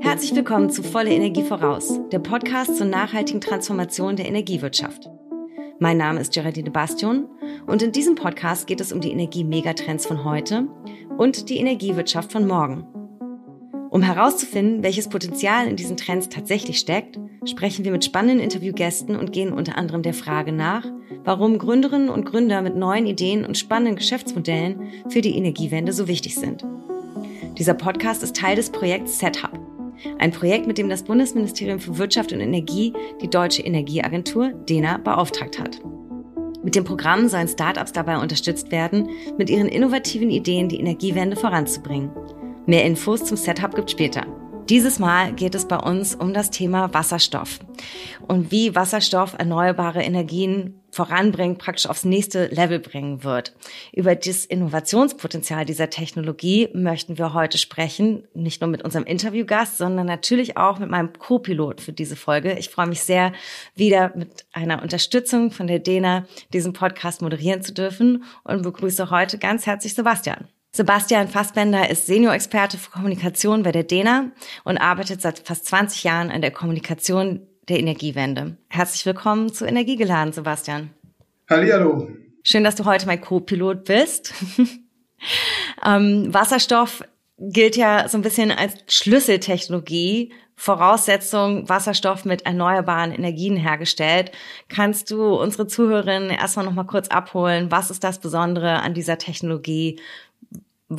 Herzlich willkommen zu Volle Energie voraus, der Podcast zur nachhaltigen Transformation der Energiewirtschaft. Mein Name ist Geraldine Bastion und in diesem Podcast geht es um die Energie-Megatrends von heute und die Energiewirtschaft von morgen. Um herauszufinden, welches Potenzial in diesen Trends tatsächlich steckt, sprechen wir mit spannenden Interviewgästen und gehen unter anderem der Frage nach, warum Gründerinnen und Gründer mit neuen Ideen und spannenden Geschäftsmodellen für die Energiewende so wichtig sind. Dieser Podcast ist Teil des Projekts SetHub, ein Projekt, mit dem das Bundesministerium für Wirtschaft und Energie die Deutsche Energieagentur DENA beauftragt hat. Mit dem Programm sollen Startups dabei unterstützt werden, mit ihren innovativen Ideen die Energiewende voranzubringen. Mehr Infos zum Setup gibt später. Dieses Mal geht es bei uns um das Thema Wasserstoff und wie Wasserstoff erneuerbare Energien voranbringt, praktisch aufs nächste Level bringen wird. Über das Innovationspotenzial dieser Technologie möchten wir heute sprechen, nicht nur mit unserem Interviewgast, sondern natürlich auch mit meinem Co-Pilot für diese Folge. Ich freue mich sehr, wieder mit einer Unterstützung von der DENA diesen Podcast moderieren zu dürfen und begrüße heute ganz herzlich Sebastian. Sebastian Fassbender ist Senior-Experte für Kommunikation bei der DENA und arbeitet seit fast 20 Jahren an der Kommunikation der Energiewende. Herzlich willkommen zu Energiegeladen, Sebastian. Hallihallo. Schön, dass du heute mein Co-Pilot bist. ähm, Wasserstoff gilt ja so ein bisschen als Schlüsseltechnologie, Voraussetzung Wasserstoff mit erneuerbaren Energien hergestellt. Kannst du unsere Zuhörerinnen erstmal noch mal kurz abholen? Was ist das Besondere an dieser Technologie?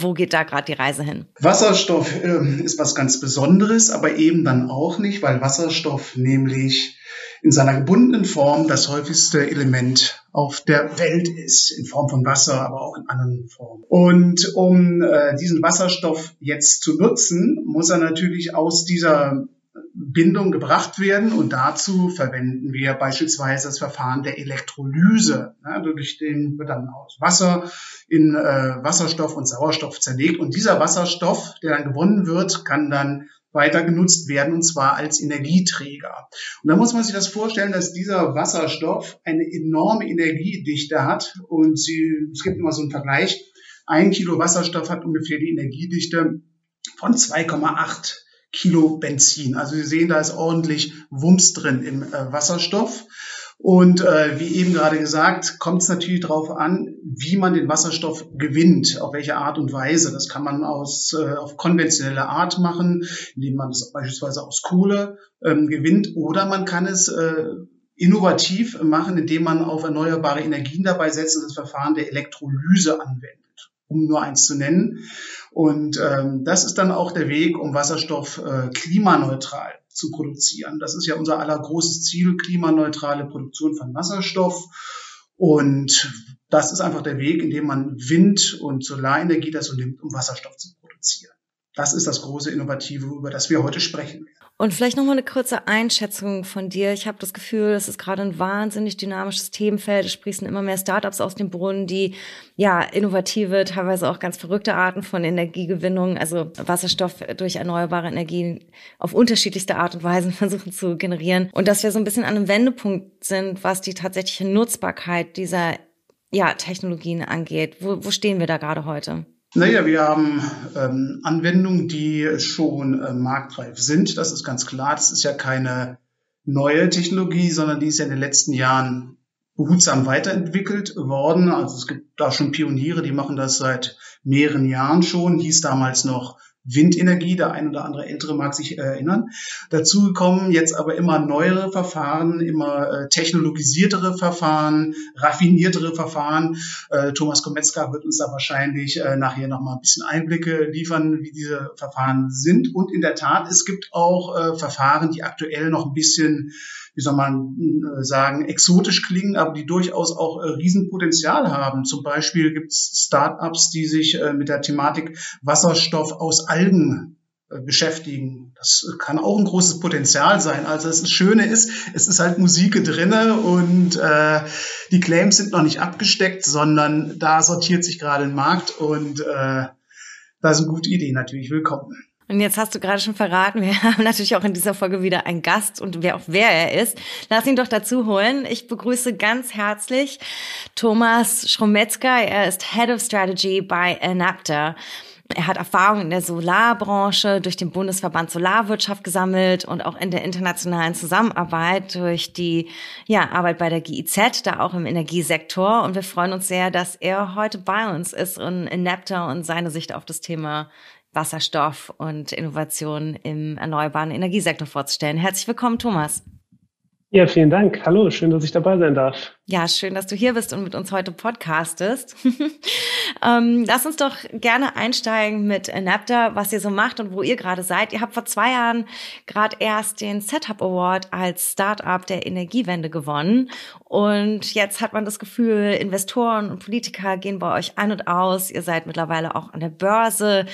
Wo geht da gerade die Reise hin? Wasserstoff äh, ist was ganz Besonderes, aber eben dann auch nicht, weil Wasserstoff nämlich in seiner gebundenen Form das häufigste Element auf der Welt ist, in Form von Wasser, aber auch in anderen Formen. Und um äh, diesen Wasserstoff jetzt zu nutzen, muss er natürlich aus dieser Bindung gebracht werden. Und dazu verwenden wir beispielsweise das Verfahren der Elektrolyse, ja, durch den wird dann aus Wasser in äh, Wasserstoff und Sauerstoff zerlegt. Und dieser Wasserstoff, der dann gewonnen wird, kann dann weiter genutzt werden, und zwar als Energieträger. Und da muss man sich das vorstellen, dass dieser Wasserstoff eine enorme Energiedichte hat. Und sie, es gibt immer so einen Vergleich. Ein Kilo Wasserstoff hat ungefähr die Energiedichte von 2,8 Kilo Benzin. Also Sie sehen, da ist ordentlich Wumms drin im äh, Wasserstoff. Und äh, wie eben gerade gesagt, kommt es natürlich darauf an, wie man den Wasserstoff gewinnt, auf welche Art und Weise. Das kann man aus, äh, auf konventionelle Art machen, indem man es beispielsweise aus Kohle ähm, gewinnt, oder man kann es äh, innovativ machen, indem man auf erneuerbare Energien dabei setzt und das Verfahren der Elektrolyse anwendet, um nur eins zu nennen. Und ähm, das ist dann auch der Weg, um Wasserstoff äh, klimaneutral zu produzieren. Das ist ja unser aller großes Ziel, klimaneutrale Produktion von Wasserstoff. Und das ist einfach der Weg, in dem man Wind- und Solarenergie dazu nimmt, um Wasserstoff zu produzieren. Das ist das große Innovative, über das wir heute sprechen. Und vielleicht noch mal eine kurze Einschätzung von dir. Ich habe das Gefühl, es ist gerade ein wahnsinnig dynamisches Themenfeld. Es sprießen immer mehr Startups aus dem Brunnen, die ja innovative, teilweise auch ganz verrückte Arten von Energiegewinnung, also Wasserstoff durch erneuerbare Energien auf unterschiedlichste Art und Weise versuchen zu generieren. Und dass wir so ein bisschen an einem Wendepunkt sind, was die tatsächliche Nutzbarkeit dieser ja, Technologien angeht. Wo, wo stehen wir da gerade heute? Naja, wir haben ähm, Anwendungen, die schon äh, marktreif sind. Das ist ganz klar. Das ist ja keine neue Technologie, sondern die ist ja in den letzten Jahren behutsam weiterentwickelt worden. Also es gibt da schon Pioniere, die machen das seit mehreren Jahren schon. Hieß damals noch Windenergie. Der ein oder andere Ältere mag sich erinnern. Dazu kommen jetzt aber immer neuere Verfahren, immer äh, technologisiertere Verfahren, raffiniertere Verfahren. Äh, Thomas Kometzka wird uns da wahrscheinlich äh, nachher noch mal ein bisschen Einblicke liefern, wie diese Verfahren sind. Und in der Tat, es gibt auch äh, Verfahren, die aktuell noch ein bisschen wie soll man äh, sagen, exotisch klingen, aber die durchaus auch äh, Riesenpotenzial haben. Zum Beispiel gibt es Startups, die sich äh, mit der Thematik Wasserstoff aus Algen äh, beschäftigen. Das kann auch ein großes Potenzial sein. Also das Schöne ist, es ist halt Musik drinne und äh, die Claims sind noch nicht abgesteckt, sondern da sortiert sich gerade ein Markt und äh, da sind gute Ideen natürlich willkommen. Und jetzt hast du gerade schon verraten, wir haben natürlich auch in dieser Folge wieder einen Gast und wer auch wer er ist. Lass ihn doch dazu holen. Ich begrüße ganz herzlich Thomas Schrometzka. Er ist Head of Strategy bei Enapter. Er hat Erfahrung in der Solarbranche durch den Bundesverband Solarwirtschaft gesammelt und auch in der internationalen Zusammenarbeit durch die ja, Arbeit bei der GIZ, da auch im Energiesektor. Und wir freuen uns sehr, dass er heute bei uns ist und in Nepta und seine Sicht auf das Thema Wasserstoff und Innovation im erneuerbaren Energiesektor vorzustellen. Herzlich willkommen, Thomas. Ja, vielen Dank. Hallo, schön, dass ich dabei sein darf. Ja, schön, dass du hier bist und mit uns heute podcastest. ähm, lass uns doch gerne einsteigen mit Enapter, was ihr so macht und wo ihr gerade seid. Ihr habt vor zwei Jahren gerade erst den Setup Award als Startup der Energiewende gewonnen. Und jetzt hat man das Gefühl, Investoren und Politiker gehen bei euch ein und aus. Ihr seid mittlerweile auch an der Börse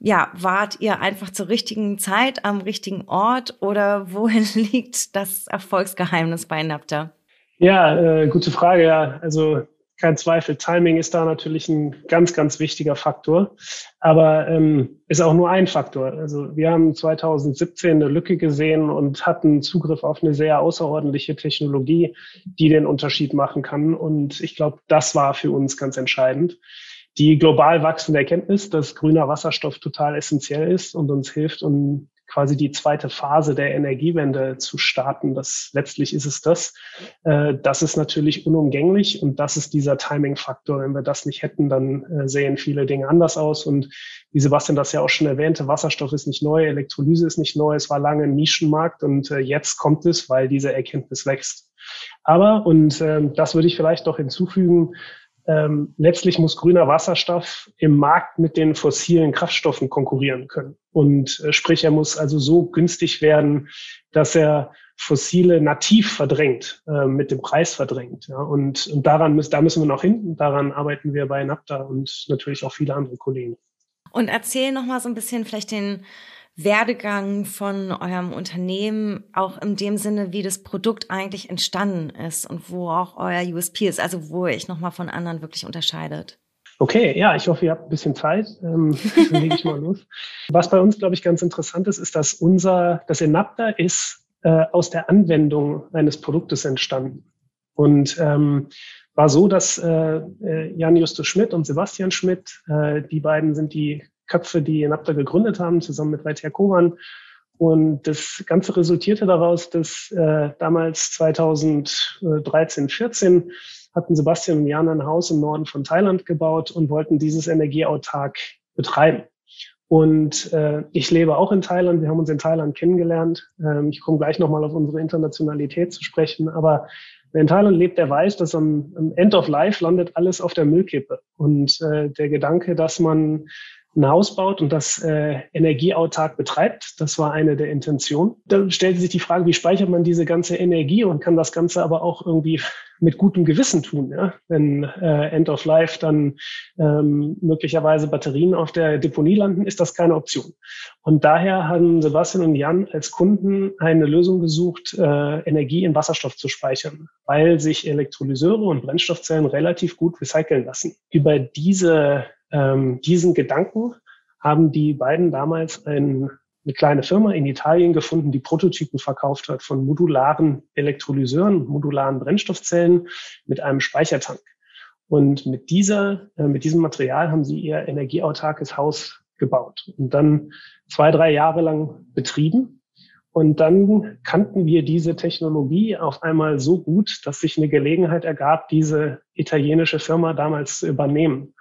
ja, wart ihr einfach zur richtigen Zeit am richtigen Ort oder wohin liegt das Erfolgsgeheimnis bei Napta? Ja, äh, gute Frage. Ja, also kein Zweifel, Timing ist da natürlich ein ganz, ganz wichtiger Faktor, aber ähm, ist auch nur ein Faktor. Also wir haben 2017 eine Lücke gesehen und hatten Zugriff auf eine sehr außerordentliche Technologie, die den Unterschied machen kann. Und ich glaube, das war für uns ganz entscheidend die global wachsende Erkenntnis, dass grüner Wasserstoff total essentiell ist und uns hilft, um quasi die zweite Phase der Energiewende zu starten. Das letztlich ist es das. Äh, das ist natürlich unumgänglich und das ist dieser Timing-Faktor. Wenn wir das nicht hätten, dann äh, sehen viele Dinge anders aus. Und wie Sebastian das ja auch schon erwähnte, Wasserstoff ist nicht neu, Elektrolyse ist nicht neu. Es war lange ein Nischenmarkt und äh, jetzt kommt es, weil diese Erkenntnis wächst. Aber, und das würde ich vielleicht noch hinzufügen, ähm, letztlich muss grüner Wasserstoff im Markt mit den fossilen Kraftstoffen konkurrieren können. Und äh, sprich, er muss also so günstig werden, dass er fossile nativ verdrängt, äh, mit dem Preis verdrängt. Ja. Und, und daran müssen, da müssen wir noch hin. Daran arbeiten wir bei NAPTA und natürlich auch viele andere Kollegen. Und erzähl noch mal so ein bisschen vielleicht den Werdegang von eurem Unternehmen, auch in dem Sinne, wie das Produkt eigentlich entstanden ist und wo auch euer USP ist, also wo ihr euch nochmal von anderen wirklich unterscheidet. Okay, ja, ich hoffe, ihr habt ein bisschen Zeit. Ähm, dann lege ich mal los. Was bei uns, glaube ich, ganz interessant ist, ist, dass unser, das Enapta ist äh, aus der Anwendung eines Produktes entstanden. Und ähm, war so, dass äh, äh Jan Justus Schmidt und Sebastian Schmidt, äh, die beiden sind die Köpfe, die NAPTA gegründet haben, zusammen mit Weither Kovan. Und das Ganze resultierte daraus, dass äh, damals 2013, 14 hatten Sebastian und Jan ein Haus im Norden von Thailand gebaut und wollten dieses energieautark betreiben. Und äh, ich lebe auch in Thailand. Wir haben uns in Thailand kennengelernt. Ähm, ich komme gleich nochmal auf unsere Internationalität zu sprechen. Aber wer in Thailand lebt, der weiß, dass am, am End of Life landet alles auf der Müllkippe. Und äh, der Gedanke, dass man ein Haus baut und das äh, energieautark betreibt. Das war eine der Intentionen. Dann stellte sich die Frage, wie speichert man diese ganze Energie und kann das Ganze aber auch irgendwie mit gutem Gewissen tun. Ja? Wenn äh, End of Life dann ähm, möglicherweise Batterien auf der Deponie landen, ist das keine Option. Und daher haben Sebastian und Jan als Kunden eine Lösung gesucht, äh, Energie in Wasserstoff zu speichern, weil sich Elektrolyseure und Brennstoffzellen relativ gut recyceln lassen. Über diese ähm, diesen Gedanken haben die beiden damals ein, eine kleine Firma in Italien gefunden, die Prototypen verkauft hat von modularen Elektrolyseuren, modularen Brennstoffzellen mit einem Speichertank. Und mit dieser, äh, mit diesem Material haben sie ihr energieautarkes Haus gebaut und dann zwei, drei Jahre lang betrieben. Und dann kannten wir diese Technologie auf einmal so gut, dass sich eine Gelegenheit ergab, diese italienische Firma damals zu übernehmen.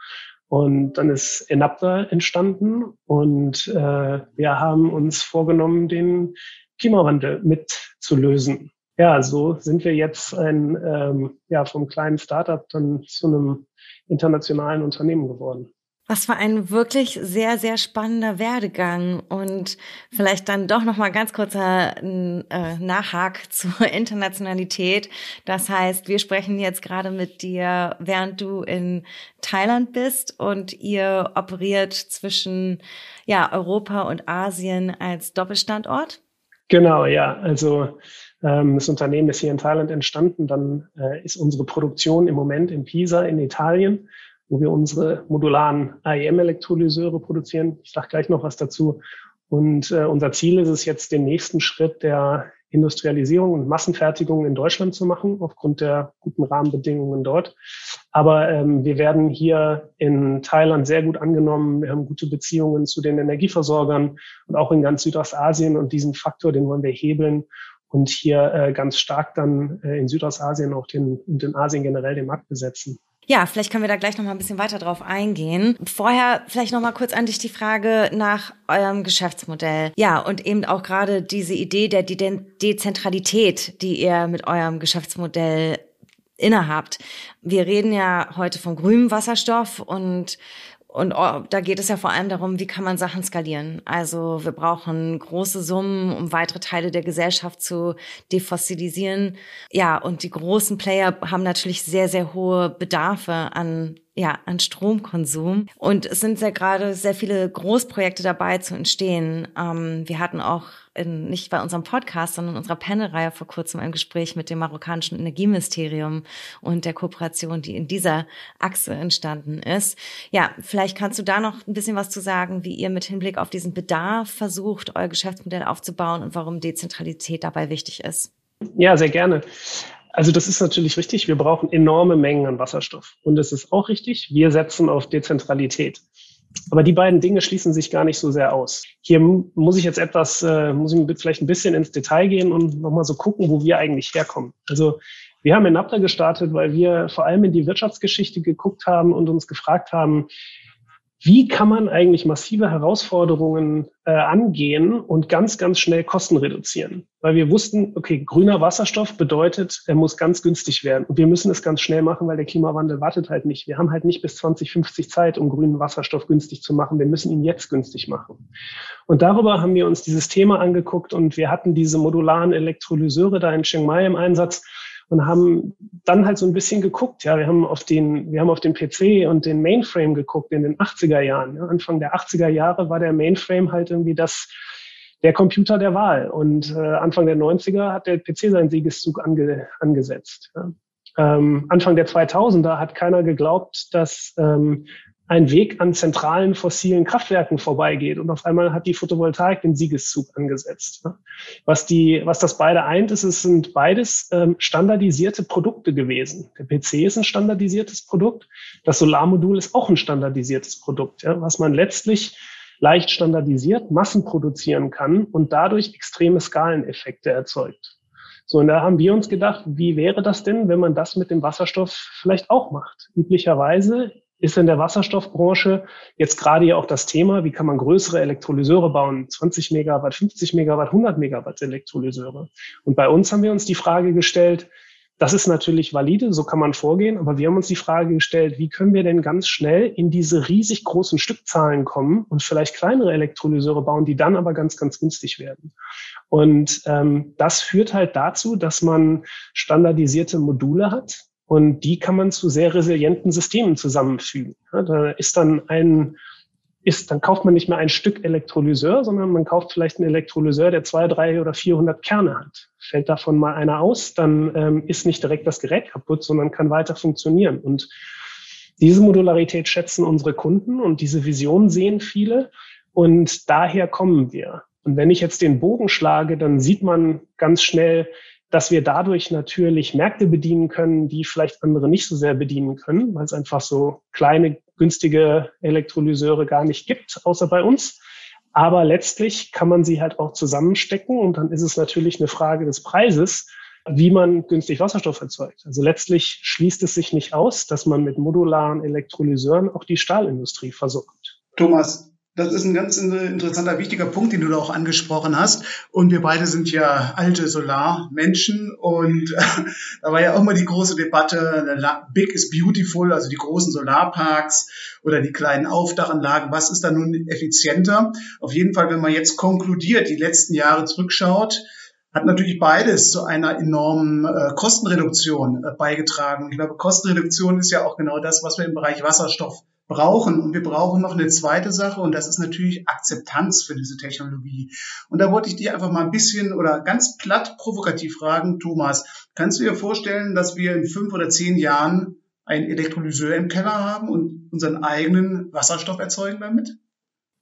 Und dann ist Enapta entstanden und äh, wir haben uns vorgenommen, den Klimawandel mitzulösen. Ja, so sind wir jetzt ein ähm, ja vom kleinen Startup dann zu einem internationalen Unternehmen geworden. Was war ein wirklich sehr, sehr spannender Werdegang und vielleicht dann doch nochmal ganz kurzer äh, Nachhak zur Internationalität. Das heißt, wir sprechen jetzt gerade mit dir, während du in Thailand bist und ihr operiert zwischen ja, Europa und Asien als Doppelstandort. Genau, ja. Also ähm, das Unternehmen ist hier in Thailand entstanden. Dann äh, ist unsere Produktion im Moment in Pisa in Italien wo wir unsere modularen AEM-Elektrolyseure produzieren. Ich sage gleich noch was dazu. Und äh, unser Ziel ist es jetzt, den nächsten Schritt der Industrialisierung und Massenfertigung in Deutschland zu machen, aufgrund der guten Rahmenbedingungen dort. Aber ähm, wir werden hier in Thailand sehr gut angenommen. Wir haben gute Beziehungen zu den Energieversorgern und auch in ganz Südostasien. Und diesen Faktor, den wollen wir hebeln und hier äh, ganz stark dann äh, in Südostasien auch den, und in Asien generell den Markt besetzen. Ja, vielleicht können wir da gleich noch mal ein bisschen weiter drauf eingehen. Vorher vielleicht noch mal kurz an dich die Frage nach eurem Geschäftsmodell. Ja, und eben auch gerade diese Idee der De Dezentralität, die ihr mit eurem Geschäftsmodell innehabt. Wir reden ja heute von grünem Wasserstoff und und oh, da geht es ja vor allem darum, wie kann man Sachen skalieren. Also wir brauchen große Summen, um weitere Teile der Gesellschaft zu defossilisieren. Ja, und die großen Player haben natürlich sehr, sehr hohe Bedarfe an ja, an Stromkonsum. Und es sind ja gerade sehr viele Großprojekte dabei zu entstehen. Ähm, wir hatten auch in, nicht bei unserem Podcast, sondern in unserer Panelreihe vor kurzem ein Gespräch mit dem marokkanischen Energieministerium und der Kooperation, die in dieser Achse entstanden ist. Ja, vielleicht kannst du da noch ein bisschen was zu sagen, wie ihr mit Hinblick auf diesen Bedarf versucht, euer Geschäftsmodell aufzubauen und warum Dezentralität dabei wichtig ist. Ja, sehr gerne. Also das ist natürlich richtig. Wir brauchen enorme Mengen an Wasserstoff. Und es ist auch richtig, wir setzen auf Dezentralität. Aber die beiden Dinge schließen sich gar nicht so sehr aus. Hier muss ich jetzt etwas, äh, muss ich vielleicht ein bisschen ins Detail gehen und nochmal so gucken, wo wir eigentlich herkommen. Also wir haben in NAPTA gestartet, weil wir vor allem in die Wirtschaftsgeschichte geguckt haben und uns gefragt haben, wie kann man eigentlich massive Herausforderungen äh, angehen und ganz, ganz schnell Kosten reduzieren? Weil wir wussten, okay, grüner Wasserstoff bedeutet, er muss ganz günstig werden. Und wir müssen es ganz schnell machen, weil der Klimawandel wartet halt nicht. Wir haben halt nicht bis 2050 Zeit, um grünen Wasserstoff günstig zu machen. Wir müssen ihn jetzt günstig machen. Und darüber haben wir uns dieses Thema angeguckt und wir hatten diese modularen Elektrolyseure da in Chiang Mai im Einsatz und haben dann halt so ein bisschen geguckt. Ja, wir haben auf den, wir haben auf den PC und den Mainframe geguckt in den 80er Jahren. Ja. Anfang der 80er Jahre war der Mainframe halt irgendwie das, der Computer der Wahl. Und äh, Anfang der 90er hat der PC seinen Siegeszug ange, angesetzt. Ja. Ähm, Anfang der 2000er hat keiner geglaubt, dass ähm, ein Weg an zentralen fossilen Kraftwerken vorbeigeht. Und auf einmal hat die Photovoltaik den Siegeszug angesetzt. Was, die, was das beide eint, ist, es sind beides ähm, standardisierte Produkte gewesen. Der PC ist ein standardisiertes Produkt. Das Solarmodul ist auch ein standardisiertes Produkt, ja, was man letztlich leicht standardisiert, Massen produzieren kann und dadurch extreme Skaleneffekte erzeugt. So, und da haben wir uns gedacht, wie wäre das denn, wenn man das mit dem Wasserstoff vielleicht auch macht? Üblicherweise ist in der Wasserstoffbranche jetzt gerade ja auch das Thema, wie kann man größere Elektrolyseure bauen, 20 Megawatt, 50 Megawatt, 100 Megawatt Elektrolyseure. Und bei uns haben wir uns die Frage gestellt, das ist natürlich valide, so kann man vorgehen, aber wir haben uns die Frage gestellt, wie können wir denn ganz schnell in diese riesig großen Stückzahlen kommen und vielleicht kleinere Elektrolyseure bauen, die dann aber ganz, ganz günstig werden. Und ähm, das führt halt dazu, dass man standardisierte Module hat, und die kann man zu sehr resilienten Systemen zusammenfügen. Ja, da ist dann ein, ist, dann kauft man nicht mehr ein Stück Elektrolyseur, sondern man kauft vielleicht einen Elektrolyseur, der zwei, drei oder 400 Kerne hat. Fällt davon mal einer aus, dann ähm, ist nicht direkt das Gerät kaputt, sondern kann weiter funktionieren. Und diese Modularität schätzen unsere Kunden und diese Vision sehen viele. Und daher kommen wir. Und wenn ich jetzt den Bogen schlage, dann sieht man ganz schnell, dass wir dadurch natürlich Märkte bedienen können, die vielleicht andere nicht so sehr bedienen können, weil es einfach so kleine, günstige Elektrolyseure gar nicht gibt, außer bei uns. Aber letztlich kann man sie halt auch zusammenstecken und dann ist es natürlich eine Frage des Preises, wie man günstig Wasserstoff erzeugt. Also letztlich schließt es sich nicht aus, dass man mit modularen Elektrolyseuren auch die Stahlindustrie versorgt. Thomas, das ist ein ganz interessanter, wichtiger Punkt, den du da auch angesprochen hast. Und wir beide sind ja alte Solarmenschen. Und äh, da war ja auch mal die große Debatte, Big is beautiful, also die großen Solarparks oder die kleinen Aufdachanlagen. Was ist da nun effizienter? Auf jeden Fall, wenn man jetzt konkludiert, die letzten Jahre zurückschaut, hat natürlich beides zu einer enormen äh, Kostenreduktion äh, beigetragen. Ich glaube, Kostenreduktion ist ja auch genau das, was wir im Bereich Wasserstoff brauchen. Und wir brauchen noch eine zweite Sache und das ist natürlich Akzeptanz für diese Technologie. Und da wollte ich dir einfach mal ein bisschen oder ganz platt provokativ fragen, Thomas, kannst du dir vorstellen, dass wir in fünf oder zehn Jahren ein Elektrolyseur im Keller haben und unseren eigenen Wasserstoff erzeugen damit?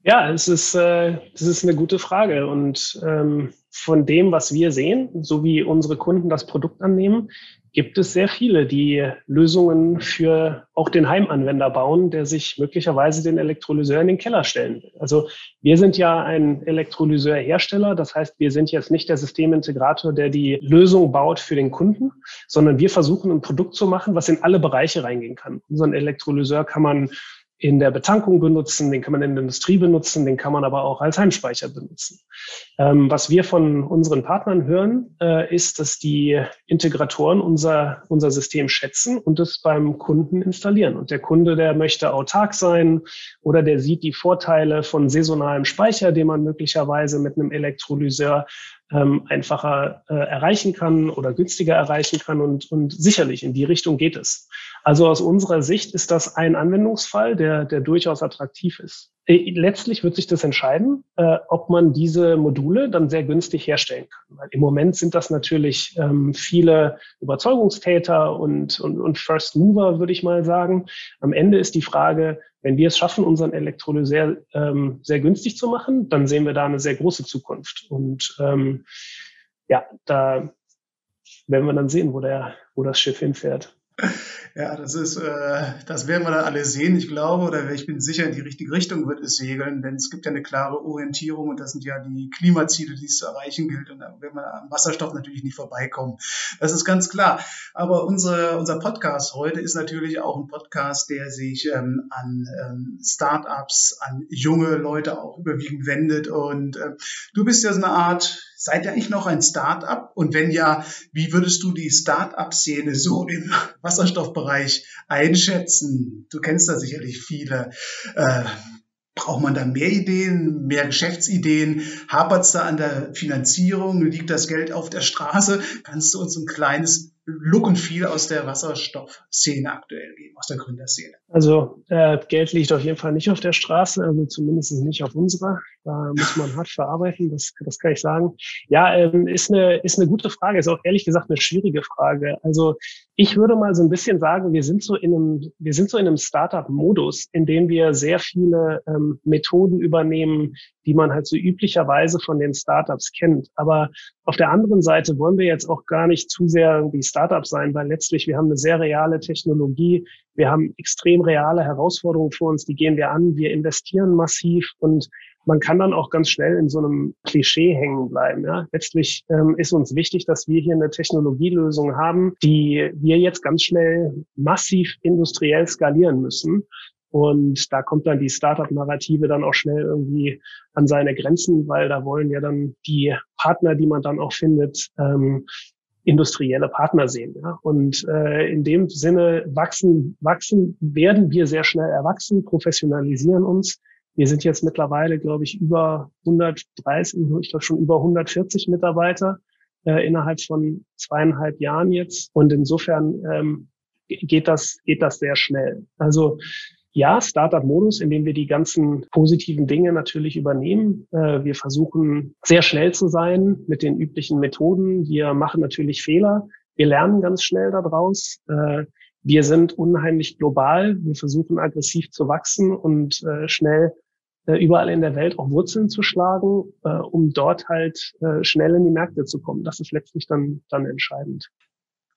Ja, es ist, äh, das ist eine gute Frage. Und ähm, von dem, was wir sehen, so wie unsere Kunden das Produkt annehmen, gibt es sehr viele, die Lösungen für auch den Heimanwender bauen, der sich möglicherweise den Elektrolyseur in den Keller stellen will. Also wir sind ja ein Elektrolyseurhersteller, das heißt, wir sind jetzt nicht der Systemintegrator, der die Lösung baut für den Kunden, sondern wir versuchen ein Produkt zu machen, was in alle Bereiche reingehen kann. Unseren Elektrolyseur kann man in der Betankung benutzen, den kann man in der Industrie benutzen, den kann man aber auch als Heimspeicher benutzen. Ähm, was wir von unseren Partnern hören, äh, ist, dass die Integratoren unser, unser System schätzen und es beim Kunden installieren. Und der Kunde, der möchte autark sein oder der sieht die Vorteile von saisonalem Speicher, den man möglicherweise mit einem Elektrolyseur ähm, einfacher äh, erreichen kann oder günstiger erreichen kann. Und, und sicherlich in die Richtung geht es. Also aus unserer Sicht ist das ein Anwendungsfall, der, der durchaus attraktiv ist. Äh, letztlich wird sich das entscheiden, äh, ob man diese Module dann sehr günstig herstellen kann. Weil im Moment sind das natürlich ähm, viele Überzeugungstäter und, und, und First Mover, würde ich mal sagen. Am Ende ist die Frage, wenn wir es schaffen, unseren Elektrolyseur ähm, sehr günstig zu machen, dann sehen wir da eine sehr große Zukunft. Und ähm, ja, da werden wir dann sehen, wo, der, wo das Schiff hinfährt. Ja, das ist, äh, das werden wir dann alle sehen. Ich glaube oder ich bin sicher, in die richtige Richtung wird es segeln, denn es gibt ja eine klare Orientierung und das sind ja die Klimaziele, die es zu erreichen gilt. Und da werden wir am Wasserstoff natürlich nicht vorbeikommen. Das ist ganz klar. Aber unsere, unser Podcast heute ist natürlich auch ein Podcast, der sich ähm, an ähm, Startups, an junge Leute auch überwiegend wendet. Und äh, du bist ja so eine Art Seid ihr eigentlich noch ein Start-up? Und wenn ja, wie würdest du die Start-up-Szene so im Wasserstoffbereich einschätzen? Du kennst da sicherlich viele. Äh, Braucht man da mehr Ideen, mehr Geschäftsideen? Hapert es da an der Finanzierung? Liegt das Geld auf der Straße? Kannst du uns ein kleines Look und Feel aus der Wasserstoffszene aktuell geben, aus der Gründerszene? Also äh, Geld liegt auf jeden Fall nicht auf der Straße, also zumindest nicht auf unserer. Da muss man hart verarbeiten, das, das kann ich sagen. Ja, ähm, ist, eine, ist eine gute Frage, ist auch ehrlich gesagt eine schwierige Frage. Also ich würde mal so ein bisschen sagen, wir sind so in einem, wir sind so in einem Startup-Modus, in dem wir sehr viele ähm, Methoden übernehmen, die man halt so üblicherweise von den Startups kennt. Aber auf der anderen Seite wollen wir jetzt auch gar nicht zu sehr wie Startup sein, weil letztlich wir haben eine sehr reale Technologie, wir haben extrem reale Herausforderungen vor uns, die gehen wir an, wir investieren massiv und man kann dann auch ganz schnell in so einem Klischee hängen bleiben. Ja? Letztlich ähm, ist uns wichtig, dass wir hier eine Technologielösung haben, die wir jetzt ganz schnell massiv industriell skalieren müssen. Und da kommt dann die Startup-Narrative dann auch schnell irgendwie an seine Grenzen, weil da wollen ja dann die Partner, die man dann auch findet, ähm, industrielle Partner sehen. Ja? Und äh, in dem Sinne wachsen, wachsen, werden wir sehr schnell erwachsen, professionalisieren uns. Wir sind jetzt mittlerweile, glaube ich, über 130, ich glaube schon über 140 Mitarbeiter äh, innerhalb von zweieinhalb Jahren jetzt. Und insofern ähm, geht das, geht das sehr schnell. Also ja, Startup-Modus, in dem wir die ganzen positiven Dinge natürlich übernehmen. Äh, wir versuchen sehr schnell zu sein mit den üblichen Methoden. Wir machen natürlich Fehler. Wir lernen ganz schnell daraus. Äh, wir sind unheimlich global. Wir versuchen aggressiv zu wachsen und äh, schnell überall in der Welt auch Wurzeln zu schlagen, um dort halt schnell in die Märkte zu kommen. Das ist letztlich dann, dann entscheidend.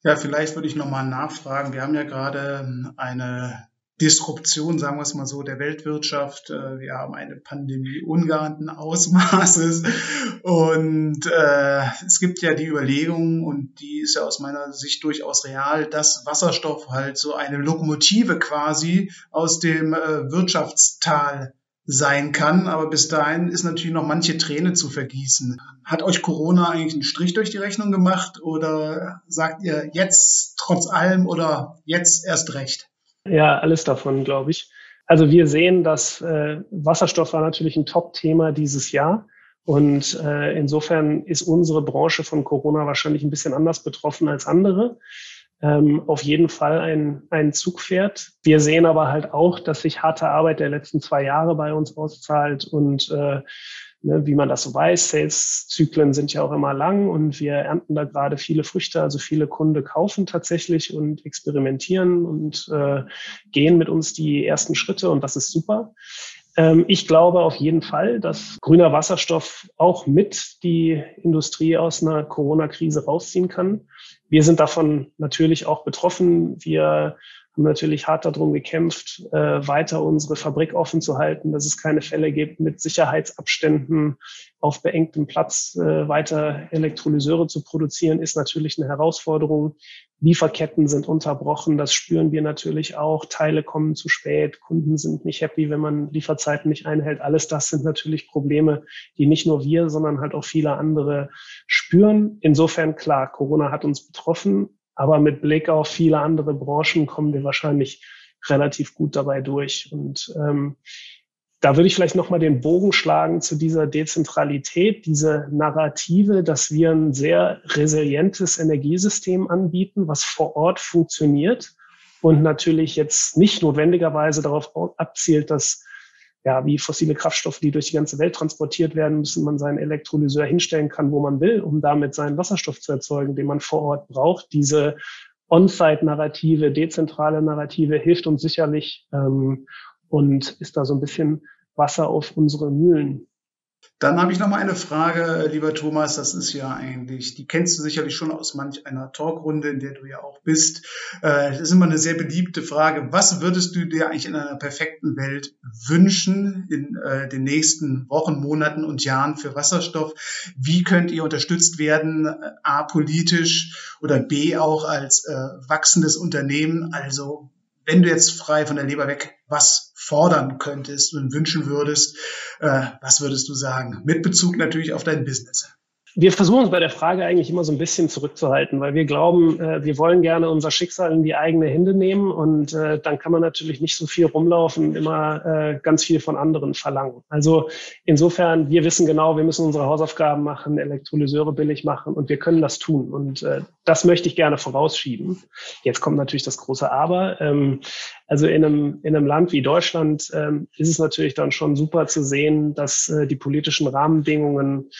Ja, vielleicht würde ich nochmal nachfragen. Wir haben ja gerade eine Disruption, sagen wir es mal so, der Weltwirtschaft. Äh, wir haben eine Pandemie ungeahnten Ausmaßes und äh, es gibt ja die Überlegung und die ist ja aus meiner Sicht durchaus real, dass Wasserstoff halt so eine Lokomotive quasi aus dem äh, Wirtschaftstal sein kann, aber bis dahin ist natürlich noch manche Träne zu vergießen. Hat euch Corona eigentlich einen Strich durch die Rechnung gemacht oder sagt ihr jetzt trotz allem oder jetzt erst recht? Ja, alles davon, glaube ich. Also wir sehen, dass äh, Wasserstoff war natürlich ein Top-Thema dieses Jahr. Und äh, insofern ist unsere Branche von Corona wahrscheinlich ein bisschen anders betroffen als andere. Ähm, auf jeden Fall ein, ein Zugpferd. Wir sehen aber halt auch, dass sich harte Arbeit der letzten zwei Jahre bei uns auszahlt und äh, Ne, wie man das so weiß, Sales-Zyklen sind ja auch immer lang und wir ernten da gerade viele Früchte. Also viele Kunden kaufen tatsächlich und experimentieren und äh, gehen mit uns die ersten Schritte und das ist super. Ähm, ich glaube auf jeden Fall, dass grüner Wasserstoff auch mit die Industrie aus einer Corona-Krise rausziehen kann. Wir sind davon natürlich auch betroffen. Wir haben natürlich hart darum gekämpft, äh, weiter unsere Fabrik offen zu halten, dass es keine Fälle gibt mit Sicherheitsabständen auf beengtem Platz äh, weiter Elektrolyseure zu produzieren, ist natürlich eine Herausforderung. Lieferketten sind unterbrochen, das spüren wir natürlich auch. Teile kommen zu spät, Kunden sind nicht happy, wenn man Lieferzeiten nicht einhält. Alles das sind natürlich Probleme, die nicht nur wir, sondern halt auch viele andere spüren. Insofern klar, Corona hat uns betroffen, aber mit Blick auf viele andere Branchen kommen wir wahrscheinlich relativ gut dabei durch. Und ähm, da würde ich vielleicht nochmal den Bogen schlagen zu dieser Dezentralität, diese Narrative, dass wir ein sehr resilientes Energiesystem anbieten, was vor Ort funktioniert und natürlich jetzt nicht notwendigerweise darauf abzielt, dass ja, wie fossile Kraftstoffe, die durch die ganze Welt transportiert werden müssen, man seinen Elektrolyseur hinstellen kann, wo man will, um damit seinen Wasserstoff zu erzeugen, den man vor Ort braucht. Diese On-Site-Narrative, dezentrale Narrative hilft uns sicherlich ähm, und ist da so ein bisschen Wasser auf unsere Mühlen. Dann habe ich noch mal eine Frage, lieber Thomas. Das ist ja eigentlich, die kennst du sicherlich schon aus manch einer Talkrunde, in der du ja auch bist. Äh, das ist immer eine sehr beliebte Frage. Was würdest du dir eigentlich in einer perfekten Welt wünschen in äh, den nächsten Wochen, Monaten und Jahren für Wasserstoff? Wie könnt ihr unterstützt werden? A, politisch oder B, auch als äh, wachsendes Unternehmen? Also, wenn du jetzt frei von der Leber weg was fordern könntest und wünschen würdest, äh, was würdest du sagen? Mit Bezug natürlich auf dein Business. Wir versuchen uns bei der Frage eigentlich immer so ein bisschen zurückzuhalten, weil wir glauben, äh, wir wollen gerne unser Schicksal in die eigene Hände nehmen und äh, dann kann man natürlich nicht so viel rumlaufen immer äh, ganz viel von anderen verlangen. Also insofern, wir wissen genau, wir müssen unsere Hausaufgaben machen, Elektrolyseure billig machen und wir können das tun. Und äh, das möchte ich gerne vorausschieben. Jetzt kommt natürlich das große Aber. Ähm, also in einem, in einem Land wie Deutschland ähm, ist es natürlich dann schon super zu sehen, dass äh, die politischen Rahmenbedingungen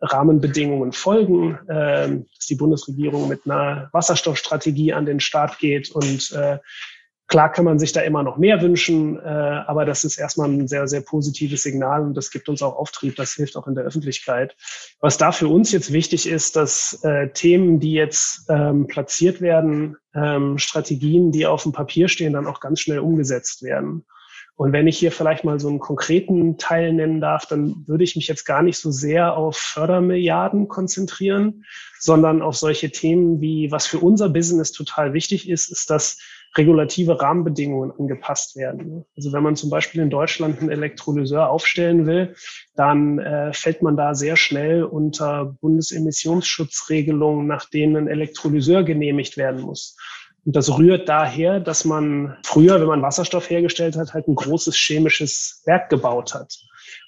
Rahmenbedingungen folgen, äh, dass die Bundesregierung mit einer Wasserstoffstrategie an den Start geht und äh, Klar kann man sich da immer noch mehr wünschen, äh, aber das ist erstmal ein sehr, sehr positives Signal und das gibt uns auch Auftrieb, das hilft auch in der Öffentlichkeit. Was da für uns jetzt wichtig ist, dass äh, Themen, die jetzt ähm, platziert werden, ähm, Strategien, die auf dem Papier stehen, dann auch ganz schnell umgesetzt werden. Und wenn ich hier vielleicht mal so einen konkreten Teil nennen darf, dann würde ich mich jetzt gar nicht so sehr auf Fördermilliarden konzentrieren, sondern auf solche Themen wie, was für unser Business total wichtig ist, ist, dass regulative Rahmenbedingungen angepasst werden. Also wenn man zum Beispiel in Deutschland einen Elektrolyseur aufstellen will, dann äh, fällt man da sehr schnell unter Bundesemissionsschutzregelungen, nach denen ein Elektrolyseur genehmigt werden muss. Und das rührt daher, dass man früher, wenn man Wasserstoff hergestellt hat, halt ein großes chemisches Werk gebaut hat.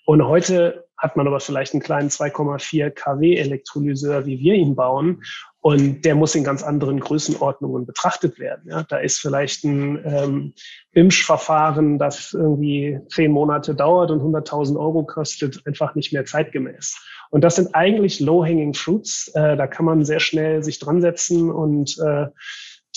Und heute hat man aber vielleicht einen kleinen 2,4 kW Elektrolyseur, wie wir ihn bauen. Und der muss in ganz anderen Größenordnungen betrachtet werden. Ja, da ist vielleicht ein ähm, BIMSCH-Verfahren, das irgendwie zehn Monate dauert und 100.000 Euro kostet, einfach nicht mehr zeitgemäß. Und das sind eigentlich low-hanging fruits. Äh, da kann man sehr schnell sich dran setzen und äh,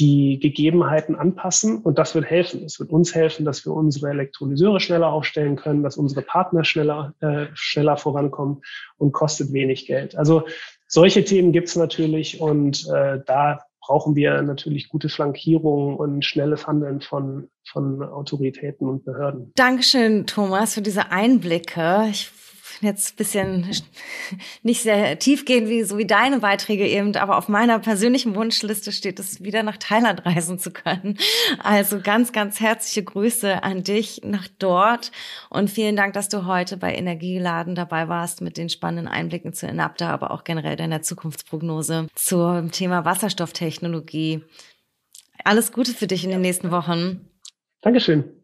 die Gegebenheiten anpassen und das wird helfen. Es wird uns helfen, dass wir unsere Elektrolyseure schneller aufstellen können, dass unsere Partner schneller, äh, schneller vorankommen und kostet wenig Geld. Also solche Themen gibt es natürlich und äh, da brauchen wir natürlich gute Flankierung und schnelles Handeln von, von Autoritäten und Behörden. Dankeschön, Thomas, für diese Einblicke. Ich jetzt bisschen nicht sehr tiefgehend wie so wie deine Beiträge eben, aber auf meiner persönlichen Wunschliste steht es, wieder nach Thailand reisen zu können. Also ganz, ganz herzliche Grüße an dich nach dort und vielen Dank, dass du heute bei Energieladen dabei warst mit den spannenden Einblicken zu Enapta, aber auch generell deiner Zukunftsprognose zum Thema Wasserstofftechnologie. Alles Gute für dich in den nächsten Wochen. Dankeschön.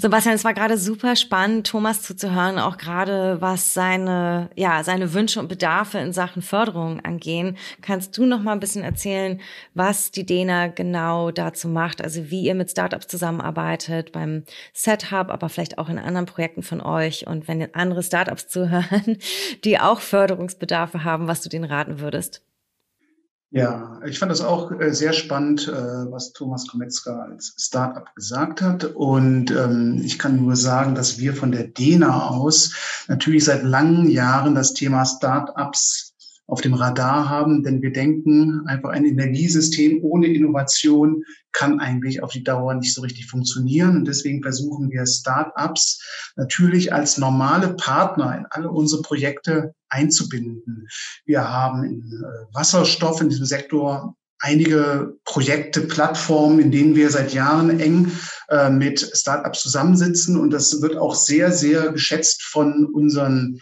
Sebastian, es war gerade super spannend, Thomas zuzuhören, auch gerade was seine, ja, seine Wünsche und Bedarfe in Sachen Förderung angehen. Kannst du noch mal ein bisschen erzählen, was die DENA genau dazu macht? Also wie ihr mit Startups zusammenarbeitet beim Setup, aber vielleicht auch in anderen Projekten von euch und wenn andere Startups zuhören, die auch Förderungsbedarfe haben, was du denen raten würdest? Ja, ich fand das auch äh, sehr spannend, äh, was Thomas Kometzka als Startup gesagt hat. Und ähm, ich kann nur sagen, dass wir von der DENA aus natürlich seit langen Jahren das Thema Startups auf dem Radar haben, denn wir denken, einfach ein Energiesystem ohne Innovation kann eigentlich auf die Dauer nicht so richtig funktionieren. Und deswegen versuchen wir Start-ups natürlich als normale Partner in alle unsere Projekte einzubinden. Wir haben in äh, Wasserstoff in diesem Sektor einige Projekte, Plattformen, in denen wir seit Jahren eng äh, mit Startups zusammensitzen. Und das wird auch sehr, sehr geschätzt von unseren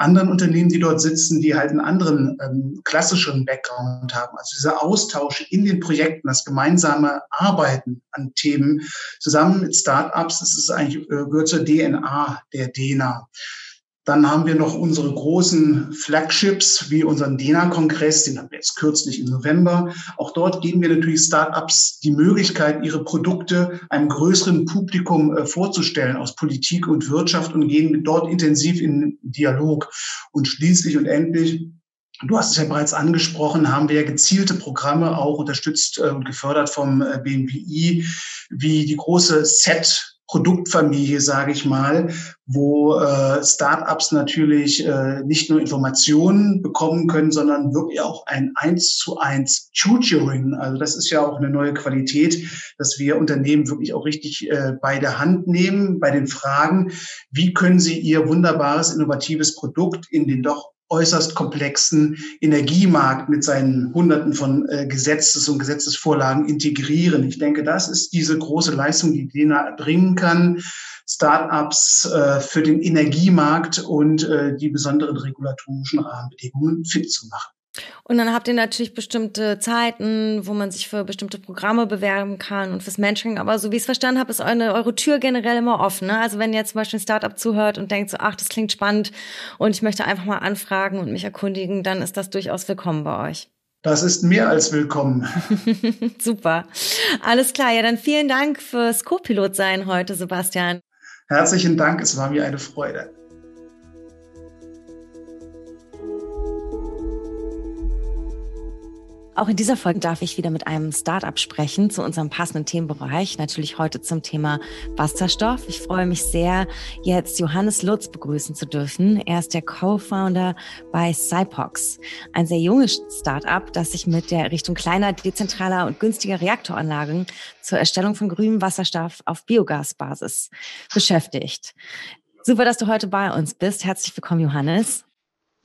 anderen Unternehmen, die dort sitzen, die halt einen anderen ähm, klassischeren Background haben. Also dieser Austausch in den Projekten, das gemeinsame Arbeiten an Themen zusammen mit Startups, das ist eigentlich äh, gehört zur DNA der DENA. Dann haben wir noch unsere großen Flagships wie unseren DENA-Kongress, den haben wir jetzt kürzlich im November. Auch dort geben wir natürlich Startups die Möglichkeit, ihre Produkte einem größeren Publikum äh, vorzustellen aus Politik und Wirtschaft und gehen dort intensiv in Dialog. Und schließlich und endlich Du hast es ja bereits angesprochen, haben wir ja gezielte Programme auch unterstützt äh, und gefördert vom äh, BMWI, wie die große Set Produktfamilie, sage ich mal, wo äh, Startups natürlich äh, nicht nur Informationen bekommen können, sondern wirklich auch ein eins zu eins Tutoring. Also das ist ja auch eine neue Qualität, dass wir Unternehmen wirklich auch richtig äh, bei der Hand nehmen, bei den Fragen, wie können sie ihr wunderbares, innovatives Produkt in den doch äußerst komplexen Energiemarkt mit seinen Hunderten von äh, Gesetzes- und Gesetzesvorlagen integrieren. Ich denke, das ist diese große Leistung, die DENA erbringen kann, Startups äh, für den Energiemarkt und äh, die besonderen regulatorischen Rahmenbedingungen fit zu machen. Und dann habt ihr natürlich bestimmte Zeiten, wo man sich für bestimmte Programme bewerben kann und fürs Mentoring. Aber so wie ich es verstanden habe, ist eure, eure Tür generell immer offen. Ne? Also wenn jetzt zum Beispiel ein Startup zuhört und denkt so, ach, das klingt spannend und ich möchte einfach mal anfragen und mich erkundigen, dann ist das durchaus willkommen bei euch. Das ist mehr als willkommen. Super. Alles klar. Ja, dann vielen Dank fürs Co-Pilot sein heute, Sebastian. Herzlichen Dank. Es war mir eine Freude. Auch in dieser Folge darf ich wieder mit einem Startup sprechen zu unserem passenden Themenbereich, natürlich heute zum Thema Wasserstoff. Ich freue mich sehr, jetzt Johannes Lutz begrüßen zu dürfen. Er ist der Co-Founder bei Cypox, ein sehr junges Startup, das sich mit der Richtung kleiner, dezentraler und günstiger Reaktoranlagen zur Erstellung von grünem Wasserstoff auf Biogasbasis beschäftigt. Super, dass du heute bei uns bist. Herzlich willkommen, Johannes.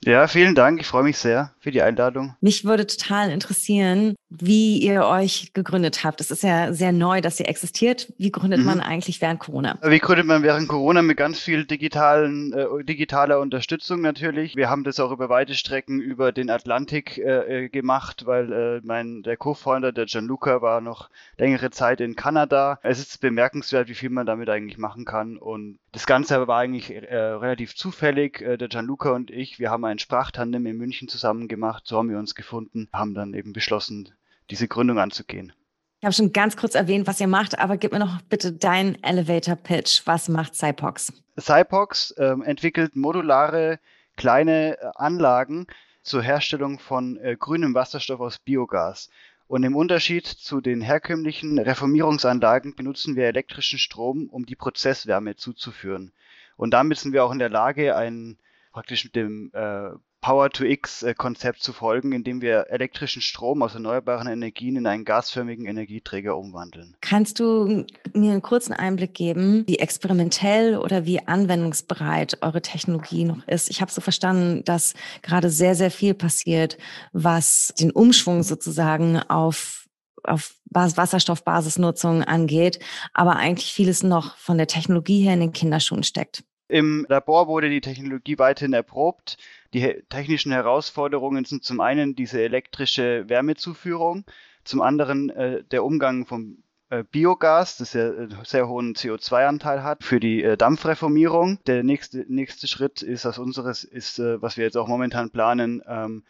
Ja, vielen Dank. Ich freue mich sehr für die Einladung. Mich würde total interessieren, wie ihr euch gegründet habt. Es ist ja sehr neu, dass ihr existiert. Wie gründet mhm. man eigentlich während Corona? Wie gründet man während Corona mit ganz viel digitalen, äh, digitaler Unterstützung natürlich. Wir haben das auch über weite Strecken über den Atlantik äh, äh gemacht, weil äh, mein der Co-Founder, der Gianluca, war noch längere Zeit in Kanada. Es ist bemerkenswert, wie viel man damit eigentlich machen kann. Und das Ganze war eigentlich äh, relativ zufällig. Äh, der Gianluca und ich, wir haben ein Sprachtandem in München zusammen gemacht. So haben wir uns gefunden, haben dann eben beschlossen, diese Gründung anzugehen. Ich habe schon ganz kurz erwähnt, was ihr macht, aber gib mir noch bitte deinen Elevator Pitch. Was macht Cypox? Cypox äh, entwickelt modulare kleine äh, Anlagen zur Herstellung von äh, grünem Wasserstoff aus Biogas. Und im Unterschied zu den herkömmlichen Reformierungsanlagen benutzen wir elektrischen Strom, um die Prozesswärme zuzuführen. Und damit sind wir auch in der Lage, einen praktisch mit dem äh, Power-to-X-Konzept zu folgen, indem wir elektrischen Strom aus erneuerbaren Energien in einen gasförmigen Energieträger umwandeln. Kannst du mir einen kurzen Einblick geben, wie experimentell oder wie anwendungsbereit eure Technologie noch ist? Ich habe so verstanden, dass gerade sehr, sehr viel passiert, was den Umschwung sozusagen auf auf Wasserstoffbasisnutzung angeht, aber eigentlich vieles noch von der Technologie her in den Kinderschuhen steckt. Im Labor wurde die Technologie weiterhin erprobt. Die technischen Herausforderungen sind zum einen diese elektrische Wärmezuführung, zum anderen äh, der Umgang vom äh, Biogas, das ja einen äh, sehr hohen CO2-Anteil hat, für die äh, Dampfreformierung. Der nächste, nächste Schritt ist aus unseres, ist, äh, was wir jetzt auch momentan planen, ähm,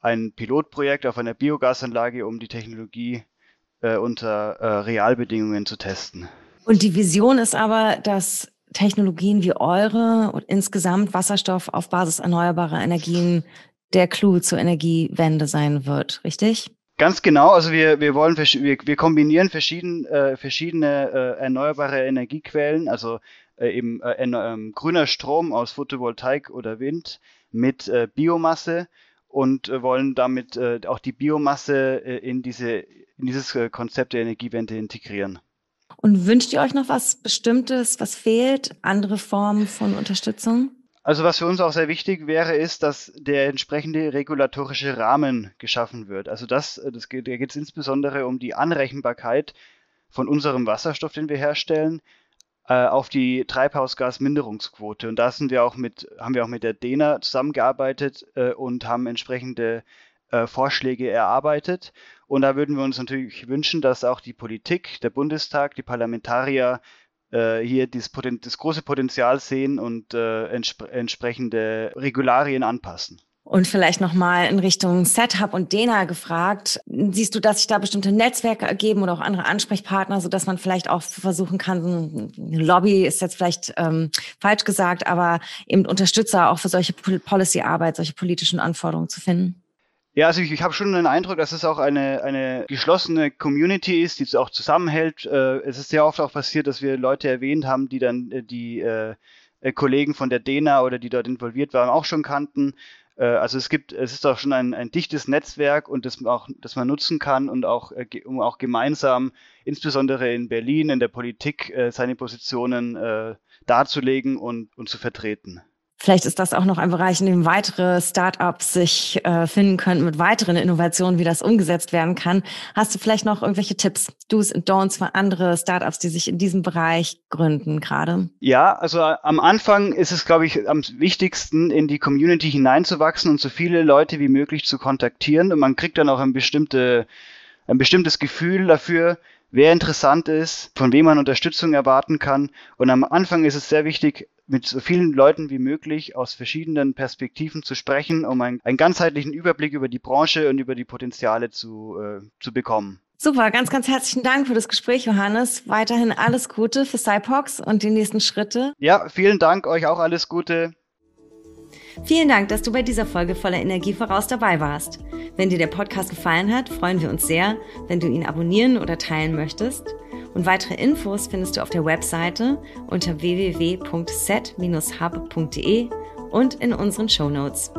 ein Pilotprojekt auf einer Biogasanlage, um die Technologie äh, unter Realbedingungen zu testen. Und die Vision ist aber, dass Technologien wie eure und insgesamt Wasserstoff auf Basis erneuerbarer Energien der Clou zur Energiewende sein wird, richtig? Ganz genau, also wir, wir wollen wir, wir kombinieren verschieden, äh, verschiedene äh, erneuerbare Energiequellen, also äh, eben äh, ähm, grüner Strom aus Photovoltaik oder Wind mit äh, Biomasse und äh, wollen damit auch die Biomasse in, diese, in dieses Konzept der Energiewende integrieren. Und wünscht ihr euch noch was Bestimmtes, was fehlt? Andere Formen von Unterstützung? Also was für uns auch sehr wichtig wäre, ist, dass der entsprechende regulatorische Rahmen geschaffen wird. Also das, das geht, da geht es insbesondere um die Anrechenbarkeit von unserem Wasserstoff, den wir herstellen, äh, auf die Treibhausgasminderungsquote. Und da sind wir auch mit, haben wir auch mit der DENA zusammengearbeitet äh, und haben entsprechende äh, Vorschläge erarbeitet. Und da würden wir uns natürlich wünschen, dass auch die Politik, der Bundestag, die Parlamentarier äh, hier das, das, große Potenzial sehen und äh, entsp entsprechende Regularien anpassen. Und vielleicht nochmal in Richtung Setup und Dena gefragt. Siehst du, dass sich da bestimmte Netzwerke ergeben oder auch andere Ansprechpartner, so dass man vielleicht auch versuchen kann, Lobby ist jetzt vielleicht ähm, falsch gesagt, aber eben Unterstützer auch für solche Policy-Arbeit, solche politischen Anforderungen zu finden? Ja, also ich, ich habe schon den Eindruck, dass es auch eine, eine geschlossene Community ist, die auch zusammenhält. Äh, es ist sehr oft auch passiert, dass wir Leute erwähnt haben, die dann äh, die äh, äh Kollegen von der DENA oder die dort involviert waren, auch schon kannten. Äh, also es gibt, es ist auch schon ein, ein dichtes Netzwerk und das auch, das man nutzen kann und auch, äh, um auch gemeinsam, insbesondere in Berlin, in der Politik, seine Positionen darzulegen und, und zu vertreten. Vielleicht ist das auch noch ein Bereich, in dem weitere Startups sich äh, finden könnten mit weiteren Innovationen, wie das umgesetzt werden kann. Hast du vielleicht noch irgendwelche Tipps, Do's und Don'ts für andere Startups, die sich in diesem Bereich gründen gerade? Ja, also äh, am Anfang ist es, glaube ich, am wichtigsten, in die Community hineinzuwachsen und so viele Leute wie möglich zu kontaktieren. Und man kriegt dann auch ein, bestimmte, ein bestimmtes Gefühl dafür, wer interessant ist, von wem man Unterstützung erwarten kann. Und am Anfang ist es sehr wichtig, mit so vielen Leuten wie möglich aus verschiedenen Perspektiven zu sprechen, um einen, einen ganzheitlichen Überblick über die Branche und über die Potenziale zu, äh, zu bekommen. Super, ganz, ganz herzlichen Dank für das Gespräch, Johannes. Weiterhin alles Gute für Cypox und die nächsten Schritte. Ja, vielen Dank, euch auch alles Gute. Vielen Dank, dass du bei dieser Folge voller Energie voraus dabei warst. Wenn dir der Podcast gefallen hat, freuen wir uns sehr, wenn du ihn abonnieren oder teilen möchtest. Und weitere Infos findest du auf der Webseite unter www.set-hub.de und in unseren Show Notes.